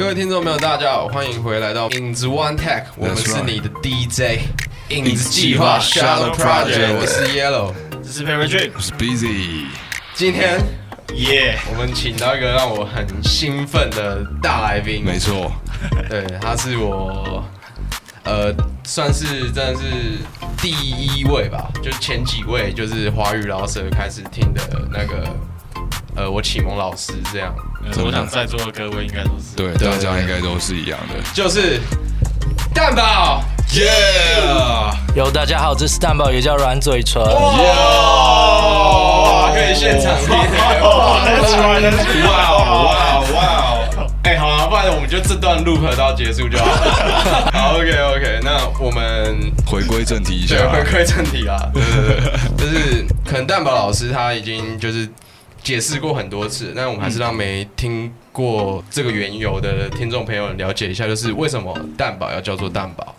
各位听众朋友，大家好，欢迎回来到影子 One Tech，我们是你的 DJ 影子计划 Shadow Project，我是 Yellow。这是 Dream，我是 Busy，今天耶！我们请到一个让我很兴奋的大来宾，没错，对，他是我，呃，算是真的是第一位吧，就是前几位就是华语老舍开始听的那个，呃，我启蒙老师这样，呃我想在座的各位应该都是对，大家应该都是一样的。就是蛋堡。Yeah，有大家好，这是蛋堡，也叫软嘴唇。哇，可以现场听，哇，哇哇哇！哎，好啊，不然我们就这段 loop 到结束就好。好，OK OK，那我们回归正题一下对，回归正题啊，对对对，就是可能蛋堡老师他已经就是解释过很多次，但我们还是让没听过这个缘由的听众朋友了解一下，就是为什么蛋堡要叫做蛋堡？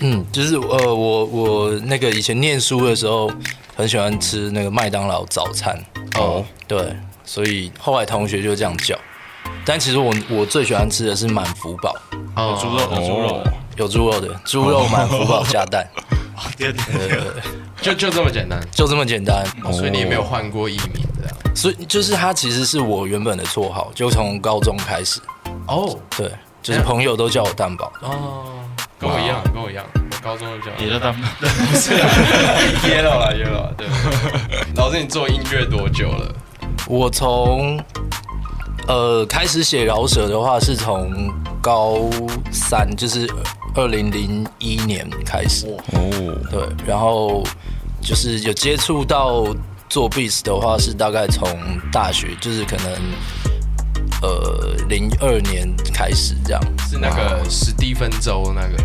嗯，就是呃，我我那个以前念书的时候，很喜欢吃那个麦当劳早餐。哦，对，所以后来同学就这样叫。但其实我我最喜欢吃的是满福堡，哦猪肉有猪肉的，有猪肉的，猪肉满福堡加蛋，对对对就就这么简单，就这么简单。哦所以你也没有换过艺名这样。所以就是他其实是我原本的绰号，就从高中开始。哦对，就是朋友都叫我蛋宝。哦，跟我一样，跟我一样，我高中就叫也叫蛋宝，不是啊，yellow 了 yellow 了，对。老师，你做音乐多久了？我从呃开始写饶舌的话，是从高三，就是二零零一年开始。哦，对，然后就是有接触到做 beats 的话，是大概从大学，就是可能呃零二年开始这样。是那个史蒂芬周那个。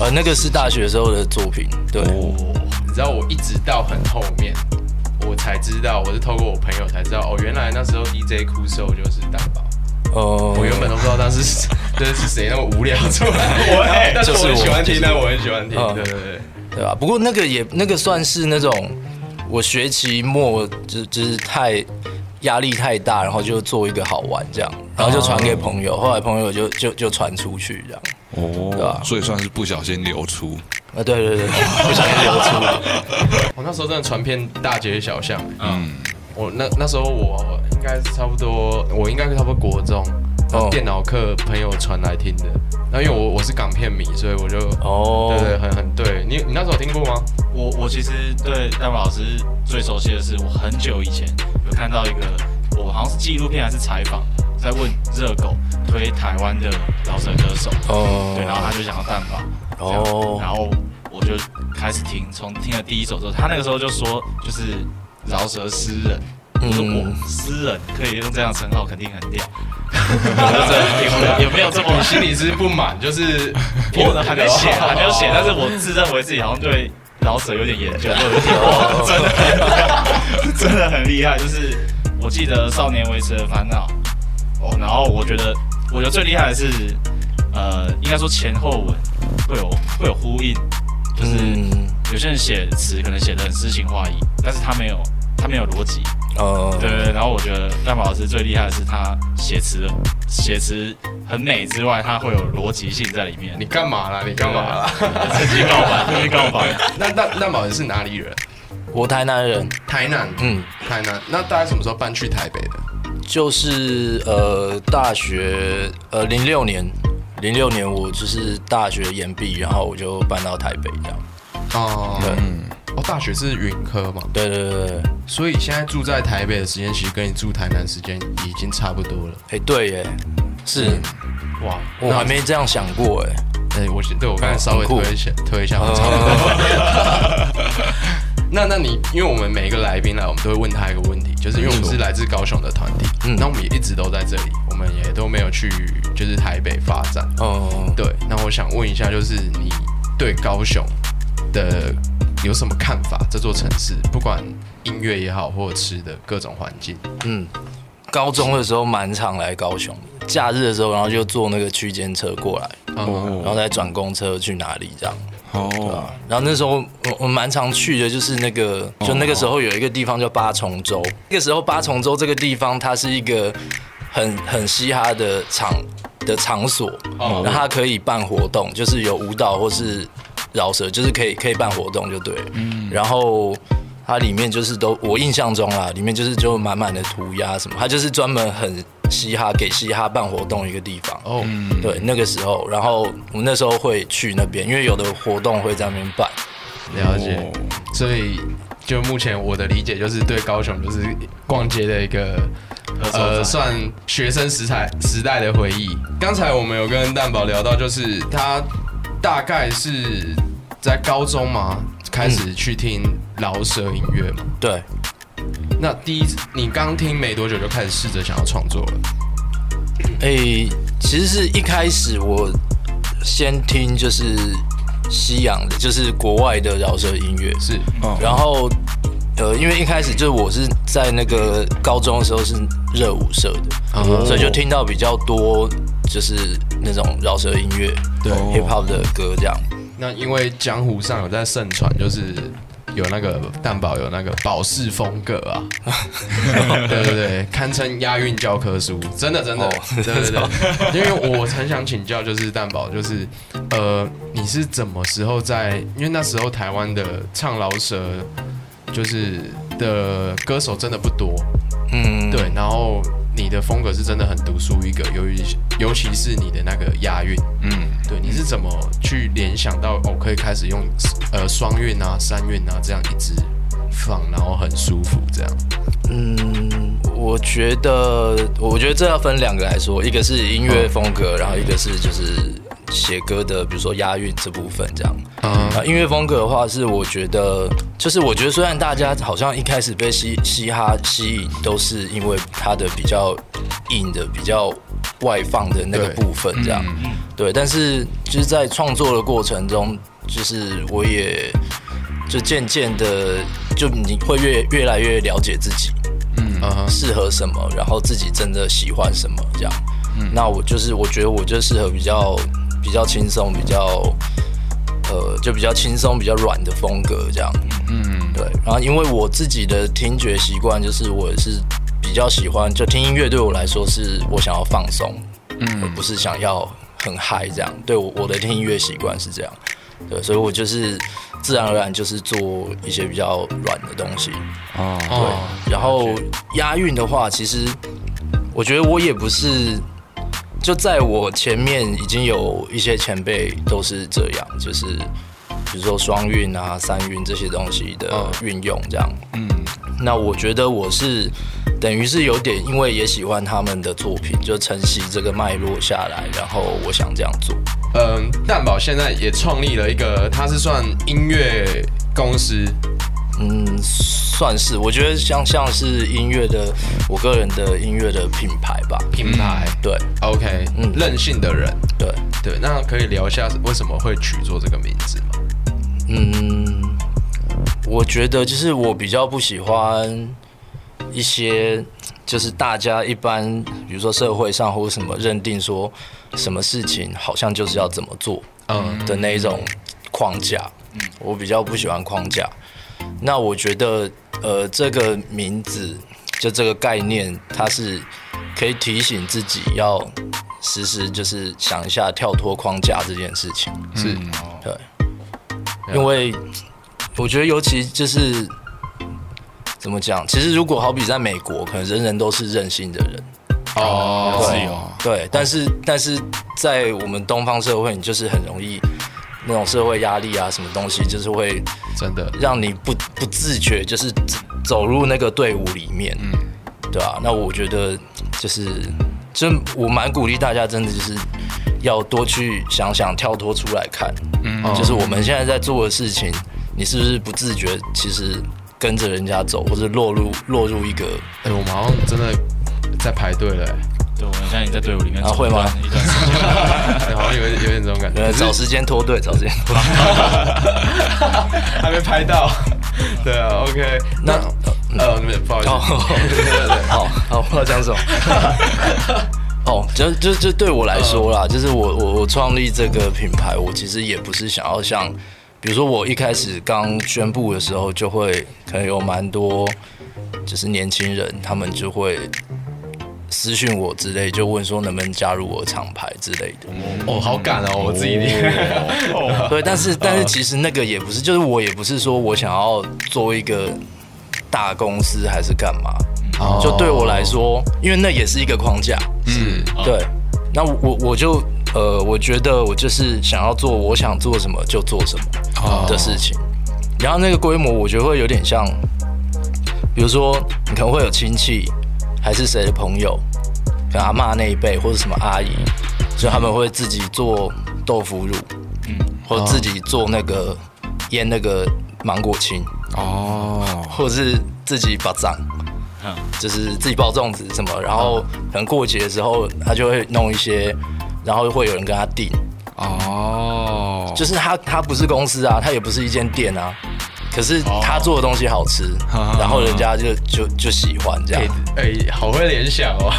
呃，那个是大学时候的作品。对，你知道我一直到很后面，我才知道，我是透过我朋友才知道，哦，原来那时候 DJ 酷兽就是蛋堡。呃，我原本都不知道当时是 这是谁那么无聊出来，我哎，但是我就是我很喜欢听，就是但我很喜欢听，嗯对对对。对吧？不过那个也那个算是那种我学期末就就是太压力太大，然后就做一个好玩这样，然后就传给朋友，后来朋友就就就传出去这样。对哦啊，所以算是不小心流出。啊，对对对，不小心流出。我 那时候真的传遍大街小巷，嗯，我那那时候我应该是差不多，我应该是差不多国中，哦。电脑课朋友传来听的，然后因为我我是港片迷，所以我就哦，对对很很对。你你那时候听过吗？我我其实对大宝老师最熟悉的是，我很久以前有看到一个，我好像是纪录片还是采访，在问热狗推台湾的饶舌歌手，哦。对，然后他就讲到蛋堡，这样哦然后我就开始听，从听了第一首之后，他那个时候就说，就是饶舌诗人。我说嗯我诗人可以用这样称号，肯定很屌。有有没有这么你心里是不满，就是 我还没写，还没有写，但是我自认为自己好像对老舍有点研究，真的真的很厉害。就是我记得《少年维持的烦恼》，哦，然后我觉得我觉得最厉害的是，呃，应该说前后文会有会有呼应，就是嗯有些人写词可能写的很诗情画意，但是他没有他没有逻辑，呃对对对，然后我觉得蛋堡老师最厉害的是他写词写词很美之外，他会有逻辑性在里面。你干嘛啦？你干嘛啦？趁机告白，趁机告白。那那那宝是哪里人？我台南人，台南，嗯，台南。那大概什么时候搬去台北的？就是呃大学呃零六年，零六年我就是大学研毕，然后我就搬到台北这样。哦，对。嗯，哦，大学是云科嘛，对对对对，所以现在住在台北的时间，其实跟你住台南时间已经差不多了。哎对耶，是。哇，我还没这样想过哎。哎，我对我刚才稍微推一下，推一下，差不多。那那你，因为我们每一个来宾来，我们都会问他一个问题，就是因为我们是来自高雄的团体，嗯。那我们也一直都在这里，我们也都没有去就是台北发展。嗯，对，那我想问一下，就是你对高雄的有什么看法？这座城市，不管音乐也好，或者吃的各种环境，嗯，高中的时候蛮常来高雄，假日的时候，然后就坐那个区间车过来，哦，然后再转公车去哪里这样。哦，然后那时候我我蛮常去的，就是那个就那个时候有一个地方叫八重洲，那个时候八重洲这个地方它是一个很很嘻哈的场的的场所，哦。然后它可以办活动，就是有舞蹈或是饶舌，就是可以可以办活动就对嗯。然后它里面就是都我印象中啊，里面就是就满满的涂鸦什么，它就是专门很嘻哈给嘻哈办活动一个地方。哦，对，那个时候，然后我们那时候会去那边，因为有的活动会在那边办。了解。所以就目前我的理解就是对高雄就是逛街的一个呃算学生时代时代的回忆。刚才我们有跟蛋宝聊到，就是他大概是在高中嘛开始去听饶舌音乐嘛。对，那第一次你刚听没多久就开始试着想要创作了。诶、其实是一开始我先听就是西洋的，就是国外的饶舌音乐，是。然后呃，因为一开始就是我是在那个高中的时候是热舞社的，哦。所以就听到比较多就是那种饶舌音乐，对哦 hip hop 的歌这样。那因为江湖上有在盛传，就是有那个蛋宝有那个保释风格啊，对对对，堪称押韵教科书，真的真的，哦对对对。因为我很想请教，就是蛋宝，就是呃，你是怎么时候在？因为那时候台湾的唱饶舌就是的歌手真的不多，嗯，对，然后你的风格是真的很独树一格，由于尤其是你的那个押韵，嗯，对，你是怎么去联想到哦，可以开始用呃双韵啊、三韵啊这样一直放，然后很舒服这样？嗯，我觉得，我觉得这要分两个来说，一个是音乐风格，然后一个是就是写歌的，比如说押韵这部分这样。嗯啊，音乐风格的话是我觉得，就是我觉得虽然大家好像一开始被嘻嘻哈吸引，都是因为它的比较硬的、比较外放的那个部分这样，对。但是就是在创作的过程中，就是我也就渐渐的，就你会越越来越了解自己，嗯哼适合什么，然后自己真的喜欢什么这样。那我就是我觉得我就适合比较比较轻松、比较呃就比较轻松、比较软的风格这样。嗯，对，然后因为我自己的听觉习惯，就是我是比较喜欢，就听音乐对我来说是我想要放松，嗯，而不是想要很嗨这样。对我我的听音乐习惯是这样，对，所以我就是自然而然就是做一些比较软的东西。哦，对，然后押韵的话，其实我觉得我也不是，就在我前面已经有一些前辈都是这样，就是比如说双运啊、三运这些东西的嗯运用，这样。嗯，那我觉得我是等于是有点，因为也喜欢他们的作品，就承袭这个脉络下来，然后我想这样做。嗯，蛋宝现在也创立了一个，他是算音乐公司，嗯，算是，我觉得像像是音乐的，我个人的音乐的品牌吧。品牌、对 OK，嗯任性的人，对。对，那可以聊一下为什么会取做这个名字吗？嗯，我觉得就是我比较不喜欢一些，就是大家一般，比如说社会上或者什么认定说什么事情好像就是要怎么做嗯的那一种框架。我比较不喜欢框架。那我觉得，呃，这个名字就这个概念，它是可以提醒自己要时时就是想一下跳脱框架这件事情。是，对，因为我觉得尤其就是怎么讲，其实如果好比在美国，可能人人都是任性的人，哦，自由。对，但是但是在我们东方社会，你就是很容易那种社会压力啊，什么东西，就是会真的，让你不不自觉，就是走走入那个队伍里面，嗯，对啊，那我觉得就是，就我蛮鼓励大家，真的就是要多去想想，跳脱出来看，嗯，就是我们现在在做的事情，你是不是不自觉，其实跟着人家走，或者落入落入一个哎、我们好像真的在排队了、哎对，我们现在队伍里面走啊会吗？一段时间，对好像有点有点这种感觉，找时间脱队，找时间脱。队。还没拍到。对啊，OK，那那呃，不好意思，好。好，我要讲什么？哦，就就就对我来说啦，就是我我我创立这个品牌，我其实也不是想要像，比如说我一开始刚宣布的时候，就会可能有蛮多就是年轻人，他们就会私讯我之类，就问说能不能加入我的厂牌之类的。哦，好赶哦，我自己对，但是 但是其实那个也不是，就是我也不是说我想要做一个大公司还是干嘛。就对我来说，因为那也是一个框架。嗯对，那我我就呃，我觉得我就是想要做我想做什么就做什么的事情。然后那个规模，我觉得会有点像，比如说你可能会有亲戚，还是谁的朋友，跟阿妈那一辈或者什么阿姨，所以他们会自己做豆腐乳，嗯，或者自己做那个腌那个芒果青，哦，或者是自己把掌，嗯，就是自己包粽子什么，然后可能过节的时候他就会弄一些，然后会有人跟他订，哦，就是他他不是公司啊，他也不是一间店啊，可是他做的东西好吃，然后人家就就就喜欢这样。哎，好会联想哦，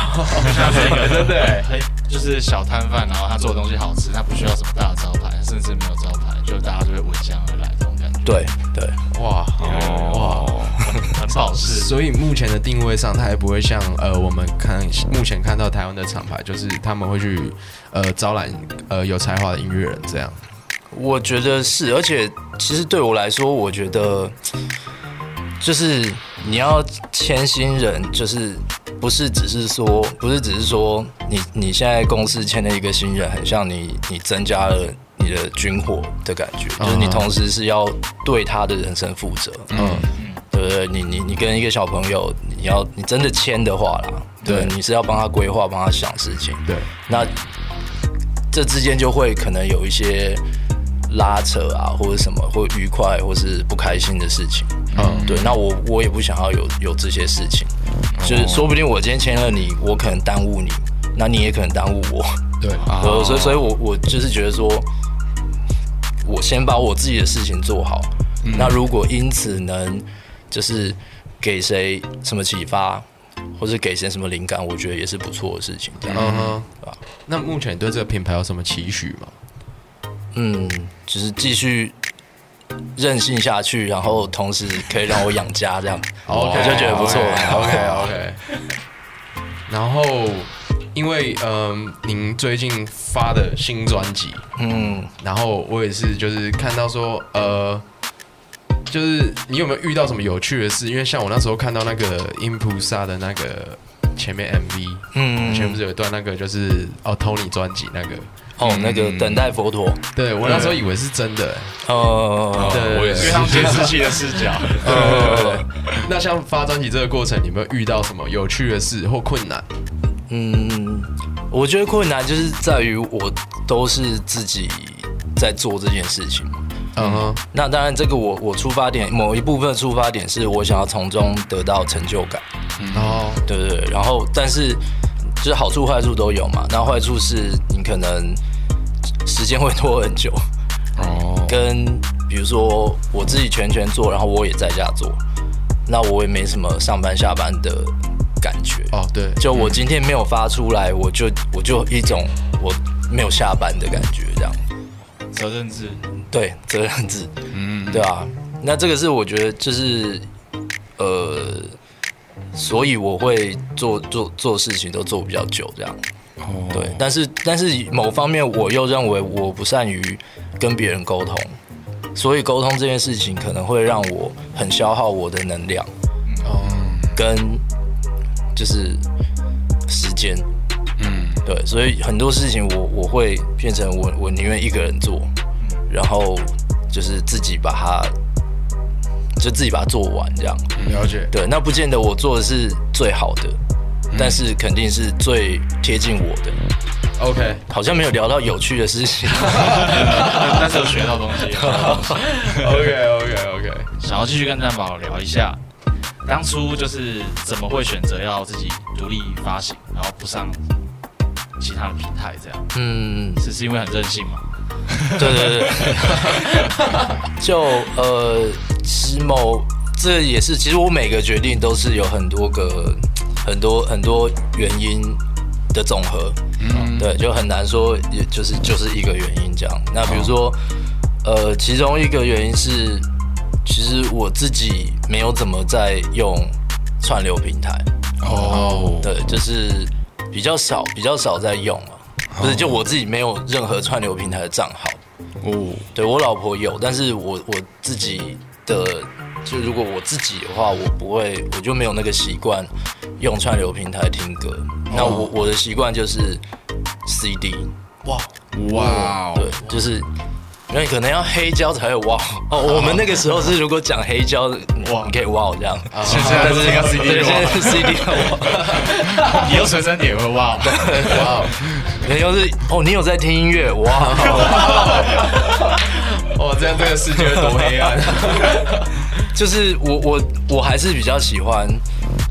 像是一个真的，嘿，就是小摊贩，然后他做的东西好吃，他不需要什么大的招牌，甚至没有招牌，就大家就会闻香而来这种感觉。对对，哇哦哇，很保值。所以目前的定位上，他还不会像呃我们看目前看到台湾的厂牌，就是他们会去呃招揽呃有才华的音乐人这样。我觉得是，而且其实对我来说，我觉得就是你要签新人，就是不是只是说，不是只是说你你现在公司签了一个新人，很像你你增加了你的军火的感觉，就是你同时是要对他的人生负责，嗯，对不对？你你你跟一个小朋友，你要你真的签的话啦，对，你是要帮他规划，帮他想事情，对，那这之间就会可能有一些。拉扯啊，或者什么，或愉快，或是不开心的事情，嗯，对，那我我也不想要有有这些事情，就是说不定我今天签了你，我可能耽误你，那你也可能耽误我，对，所以所以我我就是觉得说，我先把我自己的事情做好，那如果因此能就是给谁什么启发，或者给谁什么灵感，我觉得也是不错的事情，嗯哼，对吧？那目前对这个品牌有什么期许吗？嗯，就是继续任性下去，然后同时可以让我养家，这样，我就觉得不错。OK OK。然后，因为嗯，您最近发的新专辑，嗯，然后我也是，就是看到说，呃，就是你有没有遇到什么有趣的事？因为像我那时候看到那个音菩萨的那个前面 MV，嗯，前不是有一段那个就是哦，Tony 专辑那个。哦，那个等待佛陀，对我那时候以为是真的，哦，对，我也是，因为监视器的视角。那像发专辑这个过程，有没有遇到什么有趣的事或困难？嗯，我觉得困难就是在于我都是自己在做这件事情。嗯哼，那当然，这个我我出发点某一部分出发点是我想要从中得到成就感。哦，对对对，然后但是就是好处坏处都有嘛。那坏处是你可能。时间会拖很久，哦，跟比如说我自己全权做，然后我也在家做，那我也没什么上班下班的感觉，哦，对，就我今天没有发出来，我就我就一种我没有下班的感觉，这样，责任制，对，责任制，嗯，对啊，那这个是我觉得就是，呃，所以我会做做做事情都做比较久，这样。对，但是但是某方面我又认为我不善于跟别人沟通，所以沟通这件事情可能会让我很消耗我的能量，哦，跟就是时间，嗯，对，所以很多事情我我会变成我我宁愿一个人做，然后就是自己把它就自己把它做完这样，了解，对，那不见得我做的是最好的。但是肯定是最贴近我的。OK，好像没有聊到有趣的事情，但是有学到东西。OK OK OK，想要继续跟蛋宝聊一下，当初就是怎么会选择要自己独立发行，然后不上其他的平台这样？嗯，只是因为很任性嘛？对对对，就呃，其某这也是，其实我每个决定都是有很多个。很多很多原因的总和，嗯，对，就很难说，也就是就是一个原因这样。那比如说，呃，其中一个原因是，其实我自己没有怎么在用串流平台，哦，对，就是比较少比较少在用啊，不是就我自己没有任何串流平台的账号，哦，对我老婆有，但是我我自己的就如果我自己的话，我不会，我就没有那个习惯用串流平台听歌。那我我的习惯就是 CD，哇，哇。哦，对，就是。因为可能要黑胶才会哇。哦，我们那个时候是如果讲黑胶哇，你可以哇这样，现在但是这个 CD 对，现在是 CD 哇，你用随身碟会哇，哇，你又是哦，你有在听音乐哇，哦，这样这个世界会多黑暗。就是我我我还是比较喜欢，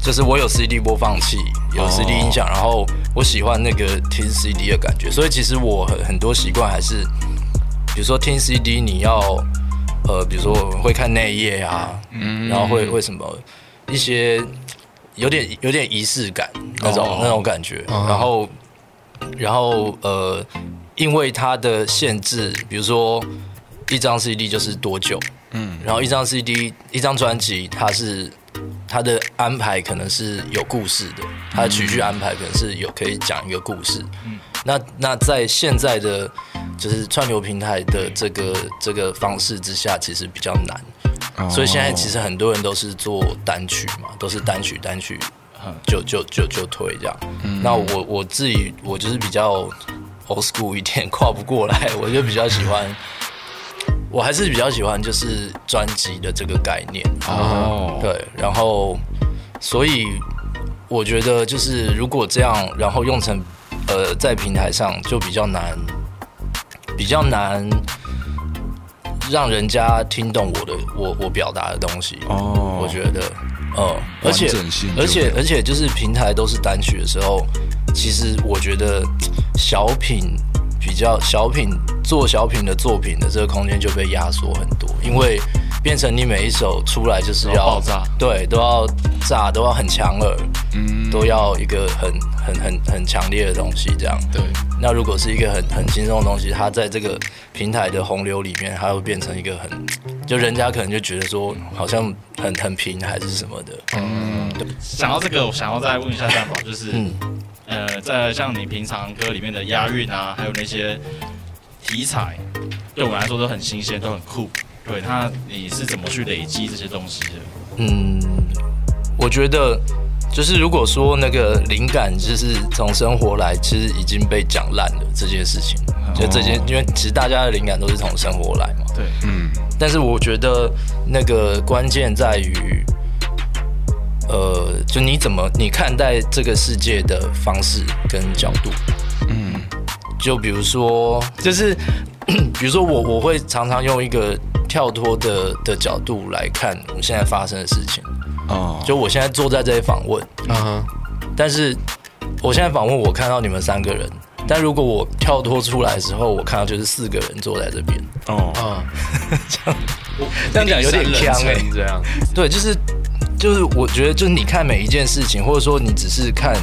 就是我有 CD 播放器，有 CD 音响，然后我喜欢那个听 CD 的感觉，所以其实我很很多习惯还是，比如说听 CD，你要呃，比如说会看内页啊，嗯，然后会会什么一些有点有点仪式感那种、那种感觉，然后然后呃，因为它的限制，比如说一张 CD 就是多久，嗯，然后一张 CD 一张专辑，它是它的安排可能是有故事的，他的曲序安排可能是有可以讲一个故事，嗯，那那在现在的就是串流平台的这个这个方式之下，其实比较难，所以现在其实很多人都是做单曲嘛，都是单曲单曲，就就就就推这样。那我我自己我就是比较 old school 一点，跨不过来，我就比较喜欢，我还是比较喜欢就是专辑的这个概念。哦，对，然后所以我觉得就是如果这样，然后用成呃在平台上就比较难，比较难让人家听懂我的我我表达的东西。哦我觉得，呃，而且而且而且就是平台都是单曲的时候，其实我觉得小品比较小品做小品的作品的这个空间就被压缩很多，因为变成你每一首出来就是要要爆炸。对，都要炸，都要很强耳，嗯，都要一个很很很很强烈的东西这样。对，那如果是一个很很轻松的东西，它在这个平台的洪流里面，它会变成一个很，就人家可能就觉得说好像很很平还是什么的。嗯。想到这个，我想要再问一下蛋宝，就是嗯呃，在像你平常歌里面的押韵啊，还有那些题材，对我们来说都很新鲜，都很酷。对，那你是怎么去累积这些东西的？嗯，我觉得就是如果说那个灵感就是从生活来，其实已经被讲烂了这件事情。就这件，因为其实大家的灵感都是从生活来嘛。对，嗯，但是我觉得那个关键在于，呃，就你怎么你看待这个世界的方式跟角度。嗯，就比如说，就是 比如说我我会常常用一个跳脱的的角度来看我现在发生的事情。哦，就我现在坐在这里访问，嗯哼，但是我现在访问，我看到你们三个人。但如果我跳脱出来的时候，我看到就是四个人坐在这边，哦，啊，这样这样讲有点僵哎、欸，这样，对，就是就是，我觉得就是你看每一件事情，或者说你只是看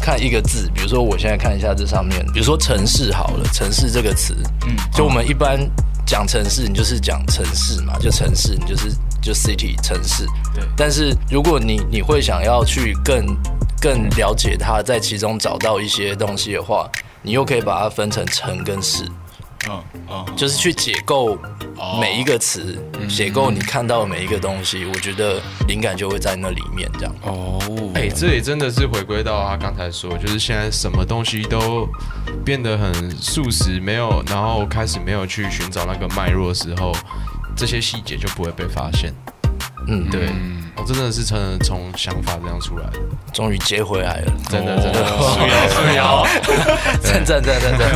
看一个字，比如说我现在看一下这上面，比如说城市好了，城市这个词，嗯，就我们一般讲城市，你就是讲城市嘛，就城市，你就是就 city 城市。对。但是如果你你会想要去更更了解它，在其中找到一些东西的话，你又可以把它分成城跟市，嗯嗯，就是去解构哦每一个词，解构你看到的每一个东西，我觉得灵感就会在那里面这样。哦，哎、这也真的是回归到他刚才说，就是现在什么东西都变得很速食，没有，然后开始没有去寻找那个脉络的时候，这些细节就不会被发现。嗯，对，嗯我、真的是从从想法这样出来的，终于接回来了，真的真的。素瑶素瑶。赞赞赞赞赞。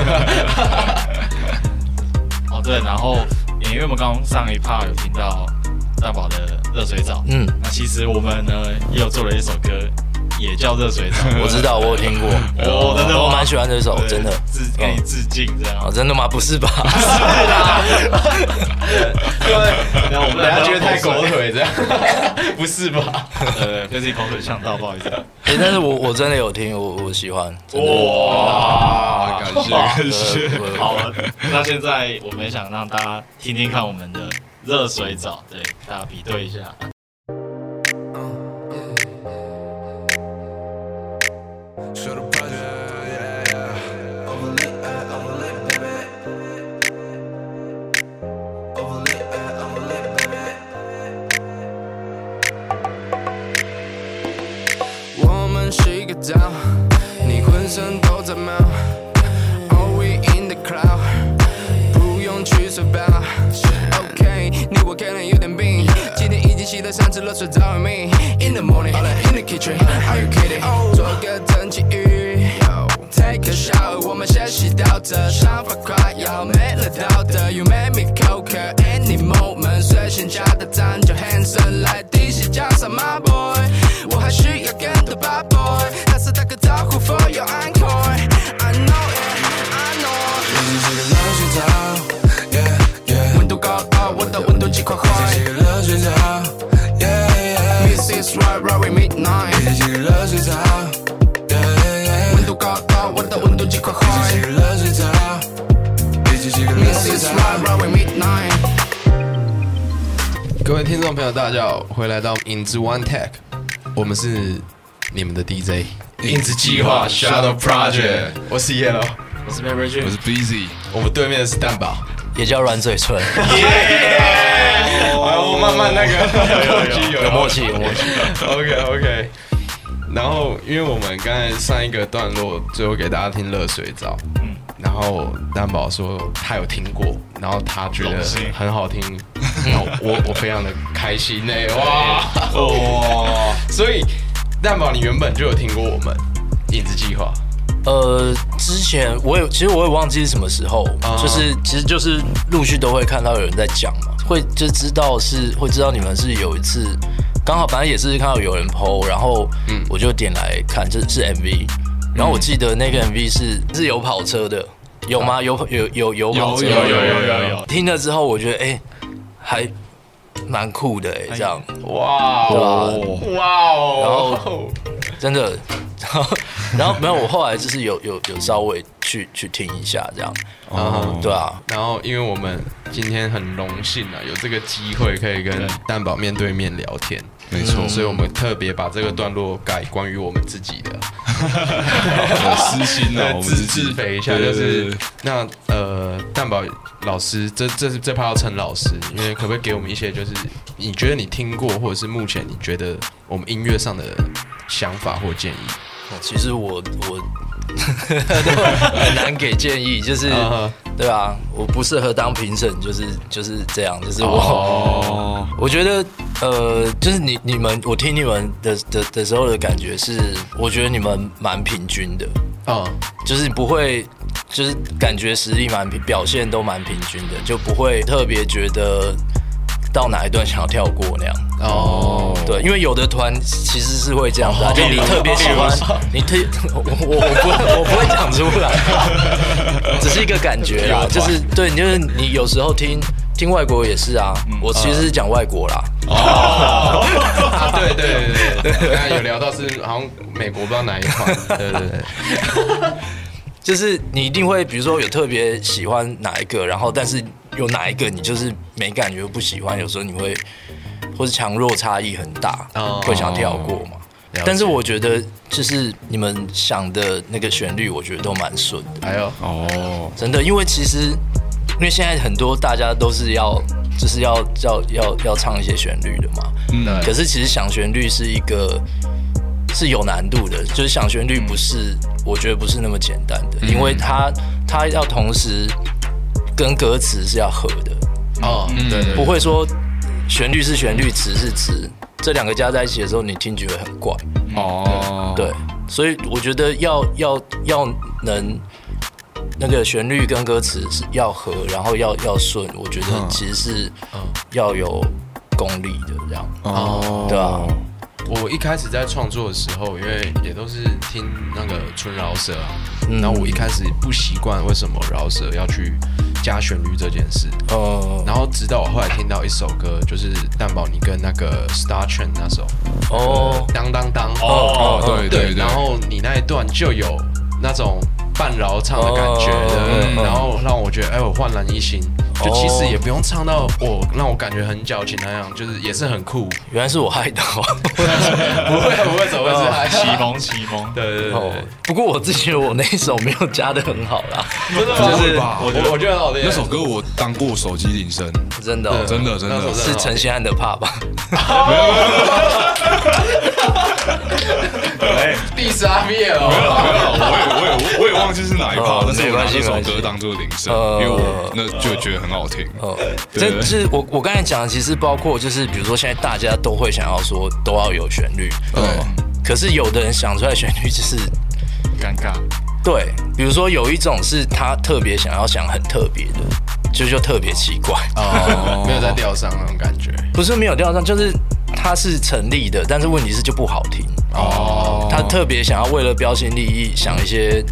哦对，然后因为我们刚刚上一 part 有听到大宝的热水澡，嗯，那其实我们呢也有做了一首歌，也叫热水澡。我知道，我有听过，我 真的我蛮喜欢这首，真的。致给你致敬这样。哦，真的吗？不是吧？然后我们大家觉得太狗腿这样，不是吧？呃，跟自己口水呛到，不好意思。哎，但是我我真的有听，我我喜欢。哇，感谢感谢。对对好了，那现在我们也想让大家听听看我们的热水澡，对，大家比对一下。的像吃了水早餐 me in the morning in the kitchen are you kidding 做个蒸汽浴 Take a shower，我们先洗到这，想法快要没了道德。You make me coker, any moment，随性加的赞就 handsome，来底细加上 my boy，我还需要更多 bad boy，但是打个招呼 for your encore。I know it, I know。已经是个热水澡，yeah yeah。温度高到我的温度计快坏。已经是个热水澡，yeah yeah。This right, right with midnight。已经热水澡，yeah yeah。温度高到我的温度计快坏。已经热水澡，已经是个热 This 水 is。right, right with midnight。各位听众朋友，大家好，回来到影子 One Tech，我们是你们的 DJ 影子计划 Shadow Project，我是 Yellow，我是 Mary 我是 Busy，我们对面的是蛋宝，也叫软嘴唇，哎，我慢慢那个有默契，有默契。OK OK。然后，因为我们刚才上一个段落最后给大家听热水澡，嗯，然后蛋宝说他有听过，然后他觉得很好听，然 后我我非常的开心呢，哇。哇！所以蛋宝，你原本就有听过我们影子计划，呃，之前我也其实我也忘记是什么时候，啊。就是其实就是陆续都会看到有人在讲嘛，会就知道是会知道你们是有一次刚好反正也是看到有人 PO，然后嗯。我就点来看，这是 MV，然后我记得那个 MV 是是有跑车的，有吗？有有有有跑车，有有有有有有，听了之后我觉得哎、还蛮酷的哎、这样。哇哦。哇哦，然后真的，然后然后没有我后来就是有有有稍微去去听一下这样，哦。对啊，然后，因为我们今天很荣幸啊，有这个机会可以跟蛋宝面对面聊天，没错，所以我们特别把这个段落改关于我们自己的，私心啊，我们自自肥一下，就是那呃，蛋宝老师，这这是这怕要称老师，因为可不可以给我们一些就是你觉得你听过，或者是目前你觉得我们音乐上的想法或建议？哦其实我我 很难给建议，就是对啊，我不适合当评审，就是就是这样，就是我。哦，我觉得，呃，就是你你们，我听你们的的的时候的感觉是，我觉得你们蛮平均的，啊，就是不会，就是感觉实力蛮平，表现都蛮平均的，就不会特别觉得到哪一段想要跳过那样。哦，对，因为有的团其实是会这样子就你特别喜欢，你特 我我我不会我不会讲出来，只是一个感觉啦，就是对，就是你有时候听听外国也是啊，我其实是讲外国啦，哦，对对对对。对，刚才有聊到是好像美国不知道哪一款，对对对，就是你一定会，比如说有特别喜欢哪一个，然后但是有哪一个你就是没感觉不喜欢，有时候你会或是强弱差异很大，哦。会想跳过嘛。但是我觉得就是你们想的那个旋律，我觉得都蛮顺的，还有哦，真的。因为其实因为现在很多大家都是要就是要要要要唱一些旋律的嘛，嗯，可是其实想旋律是一个是有难度的，就是想旋律不是，我觉得不是那么简单的，因为它它要同时跟歌词是要合的，哦，对对，不会说旋律是旋律，词是词，这两个加在一起的时候，你听觉得很怪。哦，对，所以我觉得要要要能那个旋律跟歌词是要合，然后要要顺，我觉得嗯。其实是要有功力的这样。哦，对啊。我一开始在创作的时候，因为也都是听那个纯饶舌啊，嗯。然后我一开始不习惯为什么饶舌要去加旋律这件事，哦，然后直到我后来听到一首歌，就是蛋堡你跟那个 Star Trend 那首。哦，当当当，哦，对对对，然后你那一段就有那种半饶唱的感觉哦的，嗯然后让我觉得哎，我焕然一新。就其实也不用唱到我让我感觉很矫情那样，就是也是很酷。原来是我害的哦。不会不会，怎么会是他启蒙启蒙，对对对哦，不过我自己觉得我那一首没有加的很好啦，真的就是我觉得我觉得很好听。那首歌我当过手机铃声，真的、哦，真的真的。是陈信安的怕吧？没有没有。哎，第三遍哦，我也我也我也忘记是哪一趴，哦但是我拿这首没关系没关系。歌当做铃声，呃。因为我那就觉得很很好听。哦，对这是我我刚才讲的，其实包括就是比如说现在大家都会想要说都要有旋律，对可是有的人想出来旋律就是尴尬。对，比如说有一种是他特别想要想很特别的，就就特别奇怪，哦，没有在调上那种感觉。不是没有调上，就是它是成立的，但是问题是就不好听。哦，他特别想要为了标新立异想一些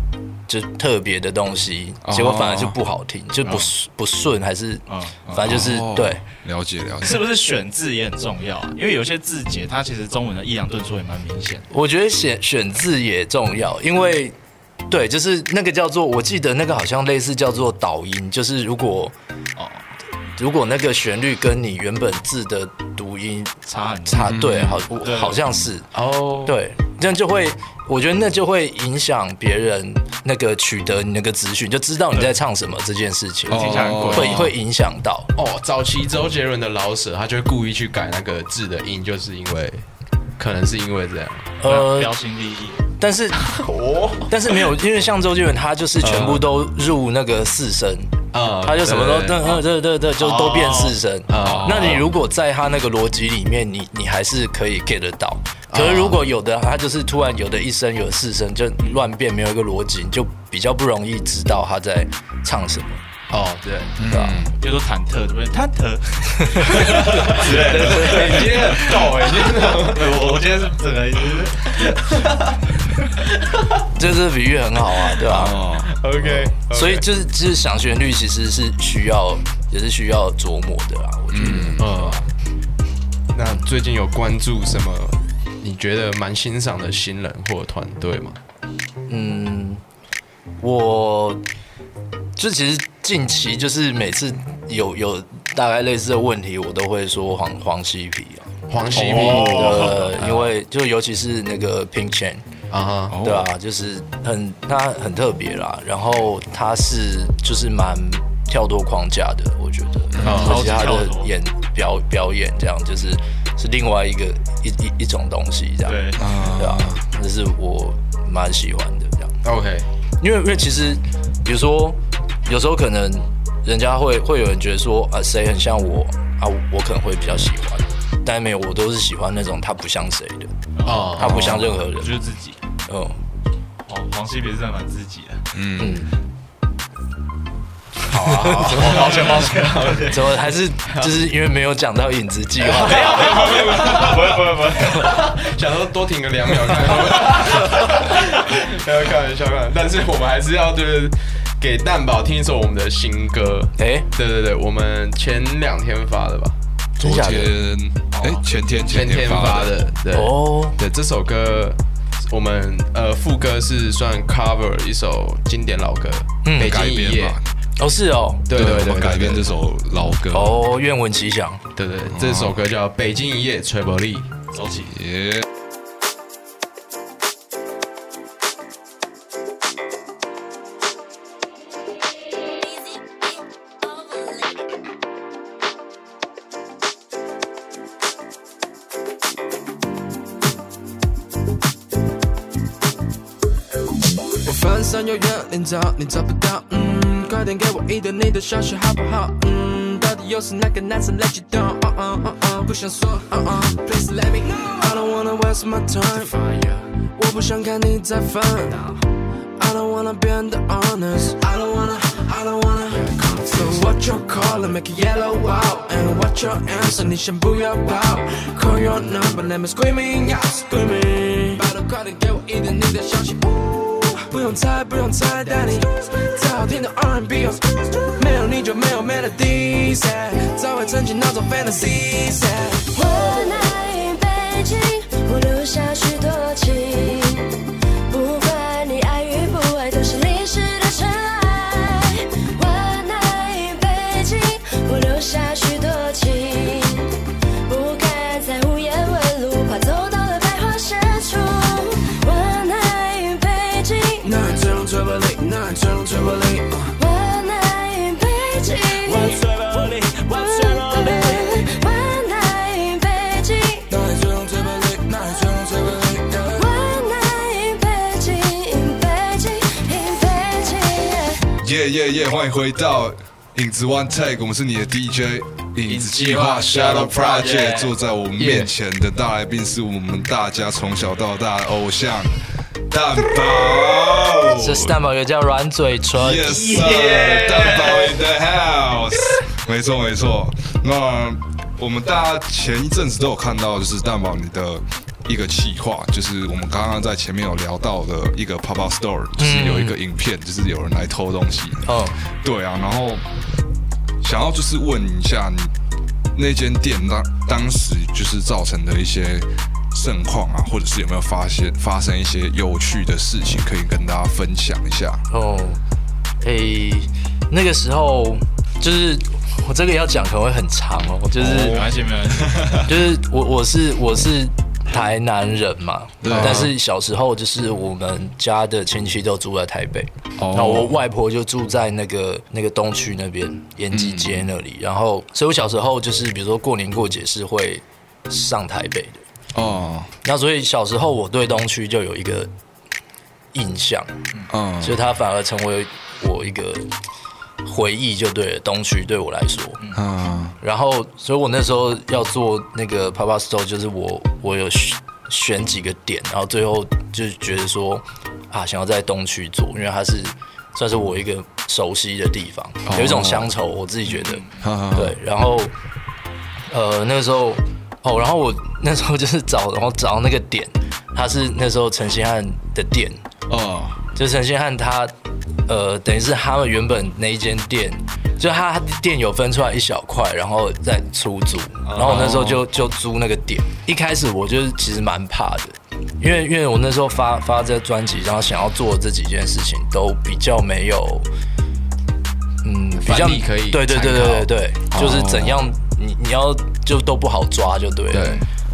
就特别的东西，哦结果反而就不好听，就不不顺，还是嗯，反正就是哦对。了解了解。是不是选字也很重要啊？因为有些字节它其实中文的抑扬顿挫也蛮明显的。我觉得选选字也重要，因为对，就是那个叫做，我记得那个好像类似叫做导音，就是如果哦，如果那个旋律跟你原本字的读音差很差，对，好对好像是哦，对，这样就会，我觉得那就会影响别人那个取得你那个资讯，就知道你在唱什么这件事情，会会影响到。哦，早期周杰伦的老舍，他就会故意去改那个字的音，就是因为可能是因为这样。呃，标新立异。但是但是没有，因为像周杰伦，他就是全部都入那个四声，啊他就什么都对对对对对，就都变四声。哦那你如果在他那个逻辑里面，你你还是可以 get 得到。可是如果有的他就是突然有的一声有四声就乱变，没有一个逻辑，你就比较不容易知道他在唱什么，哦，对，对吧？比如说忐忑，对不对？忐忑。你今天很逗哎，你今天对，我我今天是整个就是 这这个比喻很好啊，对吧？哦，OK，所以就是就是想旋律其实是需要也是需要琢磨的啦，我觉得。嗯，那最近有关注什么？你觉得蛮欣赏的新人或团队吗？嗯，我就其实近期就是每次有有大概类似的问题，我都会说黄黄西皮啊，黄西皮呃，因为就尤其是那个 Pink Chain，啊哈，对啊，就是很他很特别啦，然后他是就是蛮跳脱框架的，我觉得，而且他的演表表演这样就是是另外一个一一一种东西这样，对，对啊，这是我蛮喜欢的这样。OK，因为因为其实，比如说，有时候可能人家会会有人觉得说啊，谁很像我啊，我可能会比较喜欢，但没有，我都是喜欢那种他不像谁的，哦，他不像任何人，就是自己。嗯黄黄西别是真的蛮自己的。嗯，好啊，好啊，抱歉抱歉抱歉。怎么还是就是因为没有讲到影子计划，不会不会不会。想说多停个两秒看，没有开玩笑，开玩笑但是我们还是要就是给蛋宝听一首我们的新歌。哎，对对对，我们前两天发的吧，昨天哎前天前天发的。对，哦，对这首歌，我们呃副歌是算 cover 一首经典老歌嗯《北京改一夜嘛》。，哦是哦，对对对对，我们改编这首老歌。哦，愿闻其详，对对，对这首歌叫《北京一夜》吹伯利。走起。耶，找你找不到，嗯，快点给我一点你的消息好不好？嗯，到底又是哪个男生 let you down？嗯嗯嗯嗯，不想说，嗯嗯，please let me know。I don't wanna waste my time，我不想看你再烦。I don't wanna be the honest. I don't wanna, I don't wanna. So what you call make it yellow out and what your answer 你先不要跑 Call your number let me screaming out screaming 拜托快点给我用猜不用猜带你在好听的 R&B 哦。没有你就没有 melody say 早会沉浸那种 fantasy say 我爱北京，我留下去欢迎回到影子 One Take，我们是你的 DJ，影子计划 Shadow Project，坐在我们面前的大来宾是我们大家从小到大的偶像蛋宝。这是蛋宝，有叫软嘴唇。Yes 蛋宝 in the house。没错没错，那我们大家前一阵子都有看到，就是蛋宝你的一个企划，就是我们刚刚在前面有聊到的一个 pop up store，就是有一个影片，就是有人来偷东西。哦，对啊，然后想要就是问一下你那间店当当时就是造成的一些盛况啊，或者是有没有发现发生一些有趣的事情，可以跟大家分享一下。哦，诶、那个时候就是我这个要讲可能会很长哦，就是、没关系，没关系。就是我我是我是台南人嘛，对但是小时候就是我们家的亲戚都住在台北，哦。然后我外婆就住在那个那个东区那边延吉街那里，然后所以我小时候就是比如说过年过节是会上台北的，哦，那所以小时候我对东区就有一个印象，嗯，所以它反而成为我一个回忆就对了。东区对我来说，嗯，然后所以我那时候要做那个 Papa Store，就是我我有选选几个点，然后最后就觉得说啊，想要在东区做，因为它是算是我一个熟悉的地方，有一种乡愁，我自己觉得。对，然后呃那个时候哦，然后我那时候就是找，然后找到那个点，它是那时候陈星汉的店，哦，就陈星汉他呃等于是他们原本那一间店，就他店有分出来一小块，然后再出租，然后我那时候就就租那个点。一开始我就是其实蛮怕的。因为因为我那时候发发这个专辑，然后想要做这几件事情都比较没有，嗯，比较可以对对对对对对，哦就是怎样你你要就都不好抓就对了，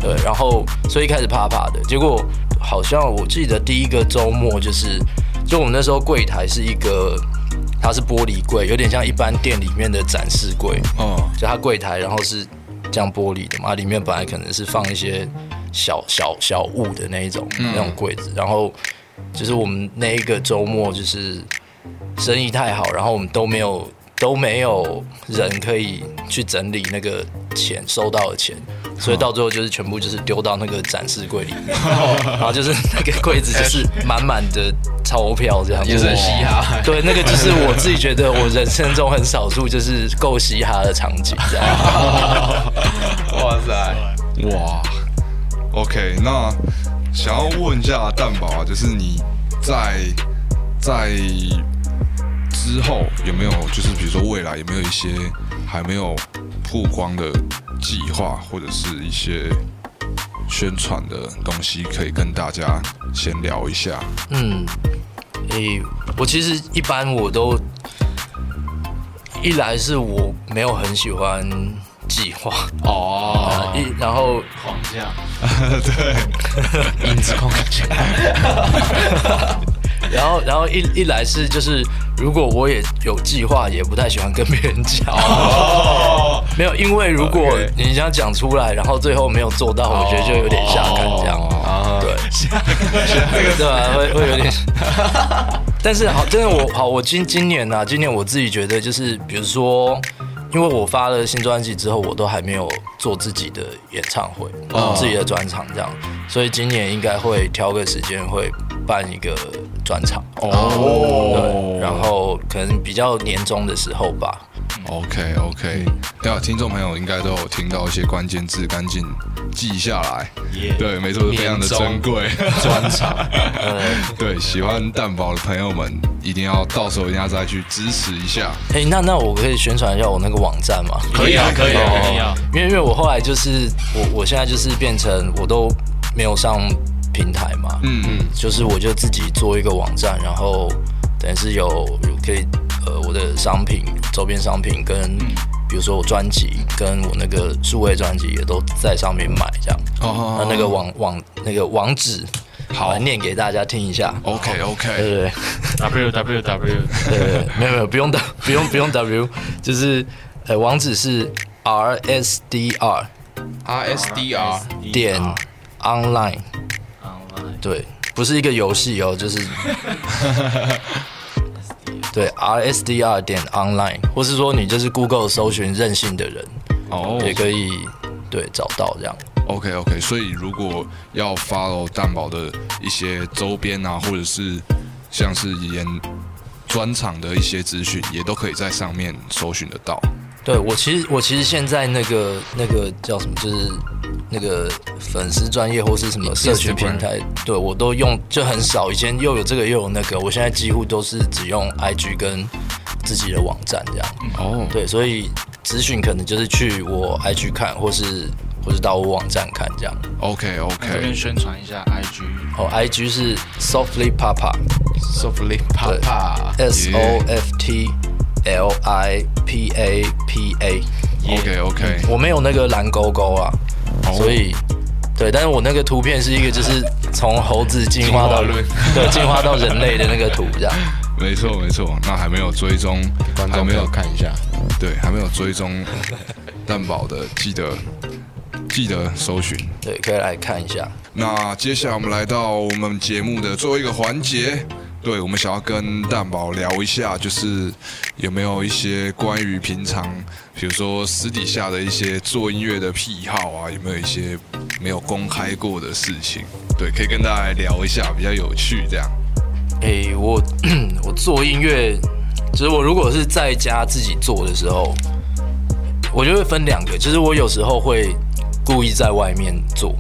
对对，然后所以一开始怕怕的，结果好像我记得第一个周末就是，就我们那时候柜台是一个，它是玻璃柜，有点像一般店里面的展示柜，哦，就它柜台然后是这样玻璃的嘛，里面本来可能是放一些小小小物的那一种、那种柜子，然后就是我们那一个周末就是生意太好，然后我们都没有都没有人可以去整理那个钱收到的钱，所以到最后就是全部就是丢到那个展示柜里面，然后就是那个柜子就是满满的钞票这样。子，也是很嘻哈。对，那个就是我自己觉得我人生中很少数就是够嘻哈的场景，这样。哇塞，哇，OK，那想要问一下蛋宝啊，就是你在在之后有没有，就是比如说未来有没有一些还没有曝光的计划，或者是一些宣传的东西，可以跟大家先聊一下？嗯，诶、我其实一般我都一来是我没有很喜欢计划，哦，一然后 框架，影子框架，然后然后一一来是就是如果我也有计划，也不太喜欢跟别人讲。哦，没有，因为如果你这样讲出来，然后最后没有做到，我觉得就有点下看这样。啊，对，对吧？会会有点。但是好，真的我好，我今今年啊，今年我自己觉得就是，比如说，因为我发了新专辑之后，我都还没有做自己的演唱会，自己的专场这样，所以今年应该会挑个时间会办一个专场。哦对，然后可能比较年终的时候吧。OK OK，对啊，听众朋友应该都有听到一些关键字，赶紧记下来。耶对，没错，非常的珍贵。专场，呃，对，喜欢蛋堡的朋友们，一定要到时候一定要再去支持一下。哎、那那我可以宣传一下我那个网站吗？可以啊，可以可以啊。因为因为我后来就是我我现在就是变成我都没有上平台嘛，嗯嗯，就是我就自己做一个网站，然后等于是有有可以呃我的商品周边商品跟比如说我专辑跟我那个数位专辑也都在上面买这样，哦。那那个网网那个网址好。念给大家听一下。OK OK，对对 W W W，对对，没有没有，不用的，不用不用 W，就是呃网址是 R S D R RSDR 点 online，online 对，不是一个游戏哦，就是 对，rsdr 点 online，或是说你就是 Google 搜寻任性的人，哦也可以对找到这样。OK OK，所以如果要 follow 蛋宝的一些周边啊，或者是像是演专场的一些资讯，也都可以在上面搜寻得到。对我其实我其实现在那个那个叫什么，就是那个粉丝专业或是什么社群平台，对我都用就很少。以前又有这个又有那个，我现在几乎都是只用 IG 跟自己的网站这样。哦，对，所以资讯可能就是去我 IG 看，或是或是到我网站看这样。OK OK，这边宣传一下 IG，哦，IG 是 Softly Papa Softly 啪对啪，S O F T L I P A P A。OK OK，我没有那个蓝勾勾啊，哦所以对，但是我那个图片是一个就是从猴子进化到 对进化到人类的那个图这样。没错没错。那还没有追踪，观众没有看一下，对，还没有追踪 蛋宝的，记得记得搜寻。对，可以来看一下。那接下来我们来到我们节目的最后一个环节，对我们想要跟蛋宝聊一下，就是有没有一些关于平常，比如说私底下的一些做音乐的癖好啊，有没有一些没有公开过的事情？对，可以跟大家聊一下，比较有趣这样。诶、我 我做音乐，就是我如果是在家自己做的时候，我就会分两个，就是我有时候会故意在外面做，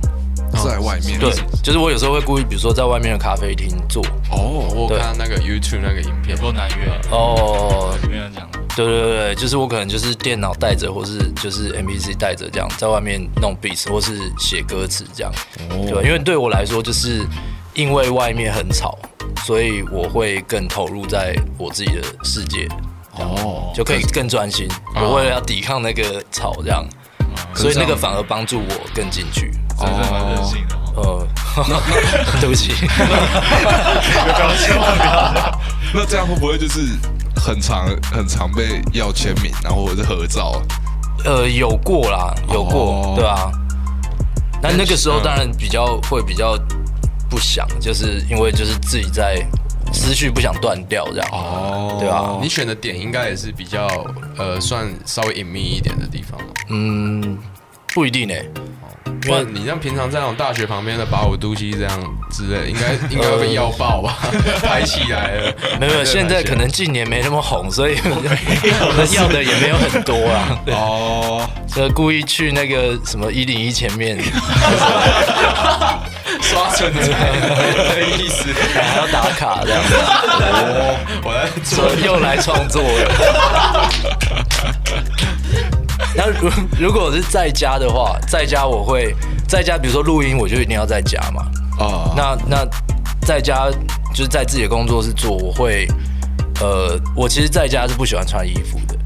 在外面，对，就是我有时候会故意，比如说在外面的咖啡厅坐，哦，我看那个 YouTube 那个影片。有，够难约，哦，里面有讲。对对对对，就是我可能就是电脑带着，或是就是 MPC 带着这样，在外面弄 beats 或是写歌词这样。对吧，因为对我来说，就是因为外面很吵，所以我会更投入在我自己的世界，哦，就可以更专心。我为了要抵抗那个吵这样，所以那个反而帮助我更进去。真的蛮任性的哦。呃，对不起，那这样会不会就是很常很常被要签名，然后或者是合照？呃，有过啦，有过，哦。对啊。那那个时候当然比较会比较不想，就是因为就是自己在思绪不想断掉这样，哦。对啊。你选的点应该也是比较呃算稍微隐秘一点的地方哦嗯，不一定呢、你像平常在那种大学旁边的八五都西这样之类，应该应该会被要爆吧？拍起来了，没有，现在可能近年没那么红，所以要的也没有很多啊。哦，所以故意去那个什么一零一前面，刷存在的意思。还要打卡这样子，我在做又来创作了。然后如 如果是在家的话，在家我会在家，比如说录音，我就一定要在家嘛。啊，那那在家就是在自己的工作室做，我会呃，我其实在家是不喜欢穿衣服的，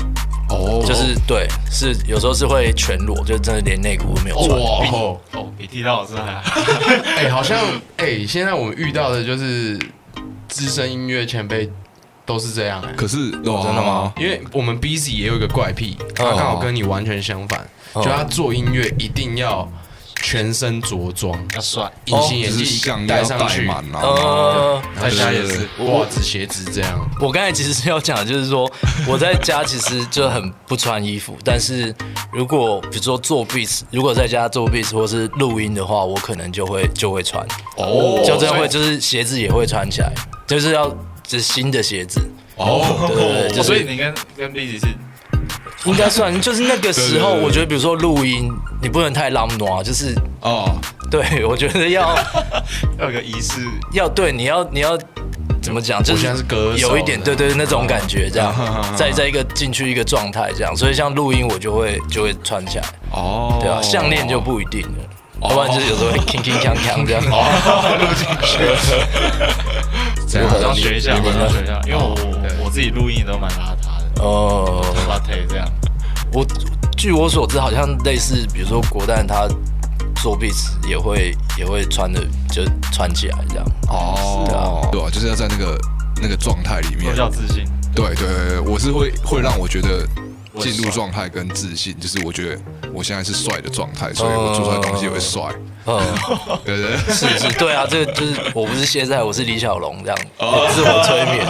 哦，就是对，是有时候是会全裸，就真的连内裤都没有穿。哇，哦，比剃刀老师还。哎、好像哎、现在我们遇到的就是资深音乐前辈都是这样哎、可是真真的吗？因为我们 Busy 也有一个怪癖，他刚好跟你完全相反，哦。就他做音乐一定要全身着装，要帅，隐形眼就是镜戴上去，戴满啊，呃，在家也是袜子、鞋子这样。我刚才其实是要讲的就是说，我在家其实就很不穿衣服，但是如果比如说做 beats，如果在家做 beats 或是录音的话，我可能就会就会穿，哦。就真的会就是鞋子也会穿起来，就是要就是新的鞋子，哦，对对对，就是所以你跟跟 B 是？应该算就是那个时候，我觉得比如说录音，你不能太浪挪，就是哦，对我觉得要 要有个仪式，要对你要你要怎么讲，就是有一点对对那种感觉，这样哦在在一个进去一个状态这样，所以像录音我就会就会穿起来，哦，对啊，项链就不一定了。要不然就是有时候会铿铿锵锵这样。这样好像学一下，好你们呢像学一下，因为我我我自己录音都蛮邋遢的，哦，邋遢这样。我据我所知，好像类似，比如说国蛋他做 beats 也会也会穿的就穿起来这样。哦，对啊，就是要在那个那个状态里面。比，较自信，对对对，我是会会让我觉得进入状态跟自信，就是我觉得我现在是帅的状态，所以我做出来的东西也会帅，嗯，对不对？是是，对啊，这个就是我不是现在，我是李小龙这样，自我催眠。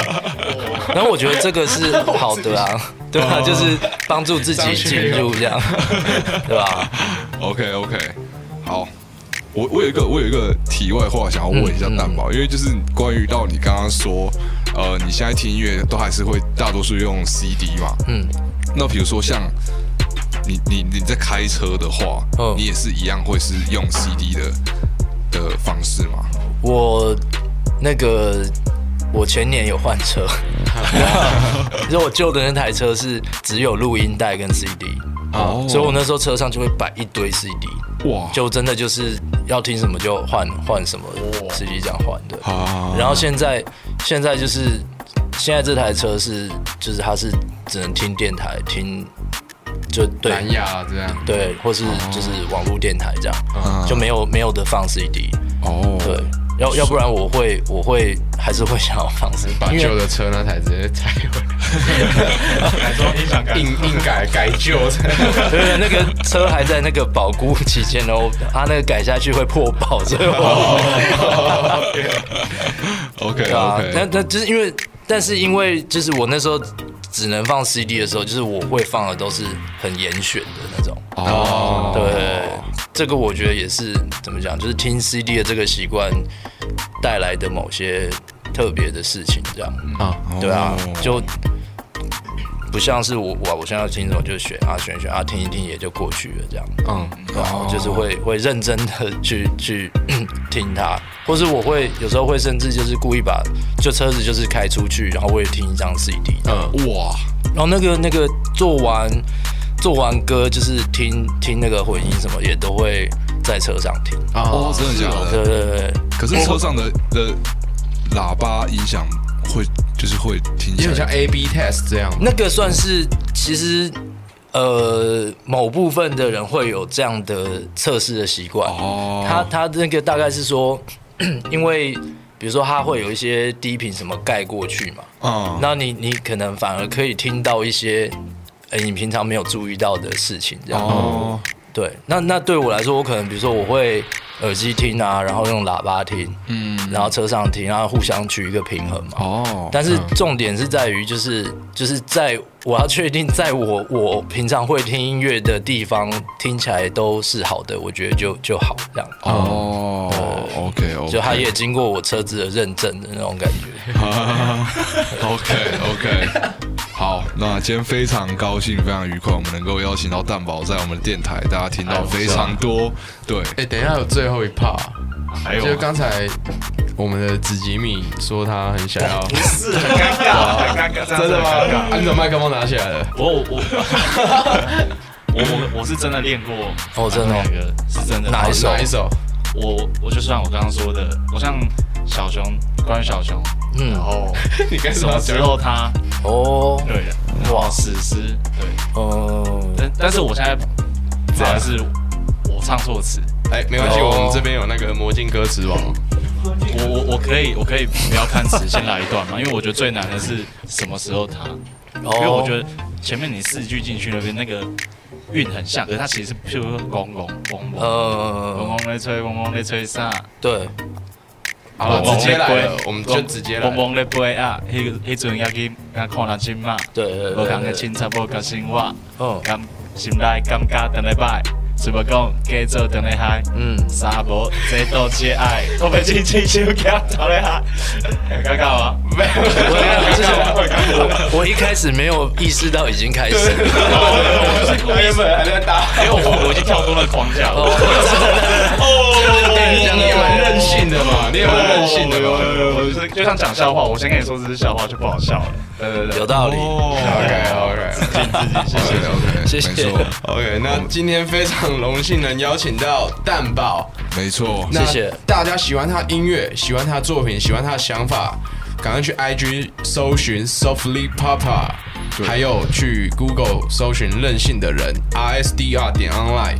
然后我觉得这个是好的啊，对啊，就是帮助自己进入这样，对吧？OK OK，好，我我有一个我有一个题外话想要问一下蛋宝，因为就是关于到你刚刚说，呃，你现在听音乐都还是会大多数用 CD 嘛？嗯，那比如说像你你你在开车的话，嗯你也是一样会是用 CD 的的方式吗？我那个我前年有换车，其实我旧的那台车是只有录音带跟 CD，哦所以我那时候车上就会摆一堆 CD，哇。就真的就是要听什么就换换什么司机这样换的。啊然后现在现在就是现在这台车是就是它是只能听电台听，就对。蓝牙这样，对，或是就是网络电台这样，啊就没有没有的放 CD。哦。对，要要不然我会我会还是会想要放为把旧的车那台直接拆回来，改硬硬改改旧。对那个车还在那个保固期间哦，它那个改下去会破保，所以我 OK 对啊，那 OK，那就是因为，但是因为就是我那时候只能放 CD 的时候，就是我会放的都是很严选的那种。哦，对，这个我觉得也是怎么讲，就是听 CD 的这个习惯带来的某些特别的事情，这样。啊，对啊哦，就不像是我我我现在要听什么就选啊选一选啊听一听也就过去了这样。嗯，然后就是会会认真的去去 听它，或是我会有时候会甚至就是故意把就车子就是开出去，然后我也听一张 CD，嗯，哇，然后那个那个做完做完歌就是听听那个混音什么也都会在车上听，哦，真的假的？对对对，可是车上的的喇叭音响会就是会听起有点像 A B test 这样。那个算是其实。呃，某部分的人会有这样的测试的习惯。哦他他那个大概是说，因为比如说他会有一些低频什么盖过去嘛，啊那你你可能反而可以听到一些，呃，你平常没有注意到的事情，这样。哦对，那那对我来说，我可能比如说我会耳机听啊，然后用喇叭听，嗯然后车上听，然后互相取一个平衡嘛。哦，但是重点是在于，就是就是在我要确定，在我我平常会听音乐的地方听起来都是好的，我觉得就就好这样。哦，OK OK，就它也经过我车子的认证的那种感觉。OK OK，好，那今天非常高兴，非常愉快，我们能够邀请到蛋宝在我们的电台，大家听到非常多，对，哎，等一下有最后一 part，还有就是刚才我们的子吉米说他很想要，不是很尴尬，很尴尬，真的吗？啊你怎么麦克风拿起来了？我我我我我是真的练过，哦真的是真的。哪一首哪一首？我我就像我刚刚说的，我像小熊，关于小熊，嗯然后 你该什么时候他？哦，对，然后史诗。对，哦，但但是我现在主要是我唱错词，哎，没关系，哦我们这边有那个魔镜歌词网，我我我可以我可以不要看词，先来一段嘛，因为我觉得最难的是什么时候他，因为我觉得得前面你四句进去那边那个韵很像，可是它其实是譬如说嗡嗡嗡嗡嗡呃，嗡在吹，嗡嗡在吹啥？对，好了，嗡直接来了，我们就直接来嗡。嗡在飞啊，迄个迄阵也去刚看人亲嘛，对对对对，个凊彩，无同生活，哦。感心内感觉等来摆，是无讲加做等来嗨。嗯，沙无这都节爱，我被亲亲手夹头来哈，尴尬吗？没有，我我一开始没有意识到已经开始了，我是故意原本还在打，因为我我已经跳脱了框架了。哎，你也蛮任性的嘛，你也蛮任性的嘛。我就是就像讲笑话，我先跟你说这是笑话就不好笑了。对对对，有道理，OK OK 自己谢谢。OK，谢谢 OK，那今天非常荣幸能邀请到蛋宝，没错，谢谢。大家喜欢他音乐，喜欢他作品，喜欢他的想法，赶快去 IG 搜寻 Softly Papa，还有去 Google 搜寻任性的人 R S D R 点 online。